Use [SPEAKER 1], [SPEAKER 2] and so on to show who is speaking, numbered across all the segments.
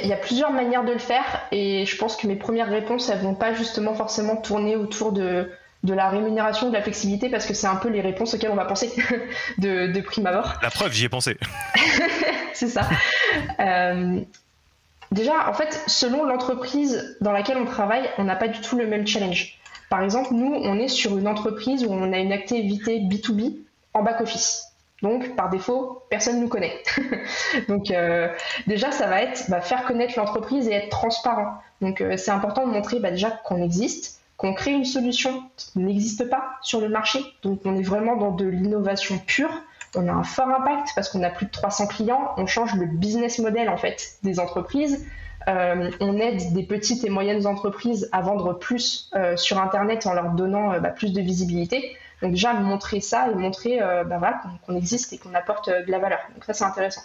[SPEAKER 1] il y, a plusieurs manières de le faire et je pense que mes premières réponses, elles vont pas justement forcément tourner autour de, de la rémunération, de la flexibilité, parce que c'est un peu les réponses auxquelles on va penser de, de prime abord.
[SPEAKER 2] La preuve, j'y ai pensé.
[SPEAKER 1] c'est ça. Euh, déjà, en fait, selon l'entreprise dans laquelle on travaille, on n'a pas du tout le même challenge. Par exemple, nous, on est sur une entreprise où on a une activité B2B en back-office. Donc, par défaut, personne ne nous connaît. Donc, euh, déjà, ça va être bah, faire connaître l'entreprise et être transparent. Donc, euh, c'est important de montrer bah, déjà qu'on existe, qu'on crée une solution qui n'existe pas sur le marché. Donc, on est vraiment dans de l'innovation pure. On a un fort impact parce qu'on a plus de 300 clients. On change le business model en fait des entreprises. Euh, on aide des petites et moyennes entreprises à vendre plus sur Internet en leur donnant bah, plus de visibilité. Donc déjà montrer ça et montrer euh, bah qu'on existe et qu'on apporte euh, de la valeur. Donc ça c'est intéressant.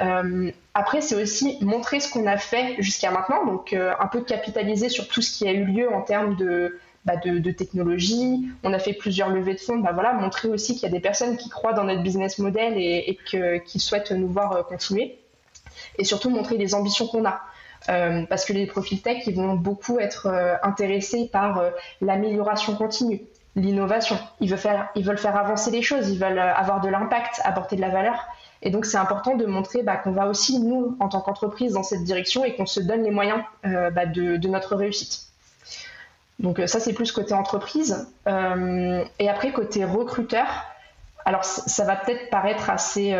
[SPEAKER 1] Euh, après, c'est aussi montrer ce qu'on a fait jusqu'à maintenant, donc un peu capitaliser sur tout ce qui a eu lieu en termes de, bah, technologie. On a fait plusieurs levées de fonds. Bah, voilà, montrer aussi qu'il y a des personnes qui croient dans notre business model et, qui souhaitent nous voir continuer. Et surtout montrer les ambitions qu'on a. parce que les profils tech, ils vont beaucoup être intéressés par l'amélioration continue, l'innovation. Ils veulent, faire, avancer les choses, ils veulent euh, avoir de l'impact, apporter de la valeur. Et donc, c'est important de montrer bah, qu'on va aussi, nous, en tant qu'entreprise, dans cette direction et qu'on se donne les moyens euh, bah, de, notre réussite. Donc, euh, ça, c'est plus côté entreprise. et après, côté recruteur, alors ça va peut-être paraître assez,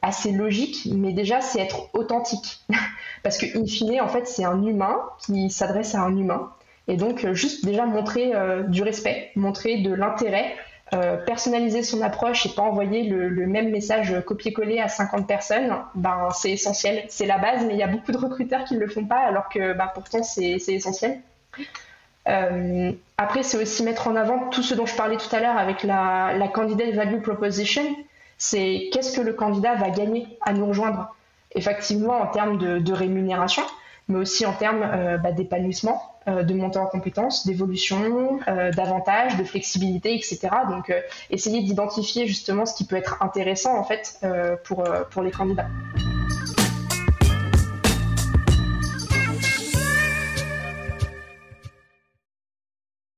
[SPEAKER 1] assez logique, mais déjà, c'est être authentique. Parce que, in fine, en fait, c'est un humain qui s'adresse à un humain. Et donc, euh, juste déjà montrer euh, du respect, montrer de l'intérêt, euh, personnaliser son approche et pas envoyer le, même message copier-coller à 50 personnes, ben, c'est essentiel. C'est la base, mais il y a beaucoup de recruteurs qui ne le font pas, alors que ben, pourtant, c'est essentiel. après, c'est aussi mettre en avant tout ce dont je parlais tout à l'heure avec la, la candidate value proposition. C'est qu'est-ce que le candidat va gagner à nous rejoindre, effectivement en termes de rémunération, mais aussi en termes euh, bah, d'épanouissement, euh, de montée en compétences, d'évolution, euh, d'avantages, de flexibilité, etc. Donc, essayer d'identifier justement ce qui peut être intéressant en fait pour, pour les candidats.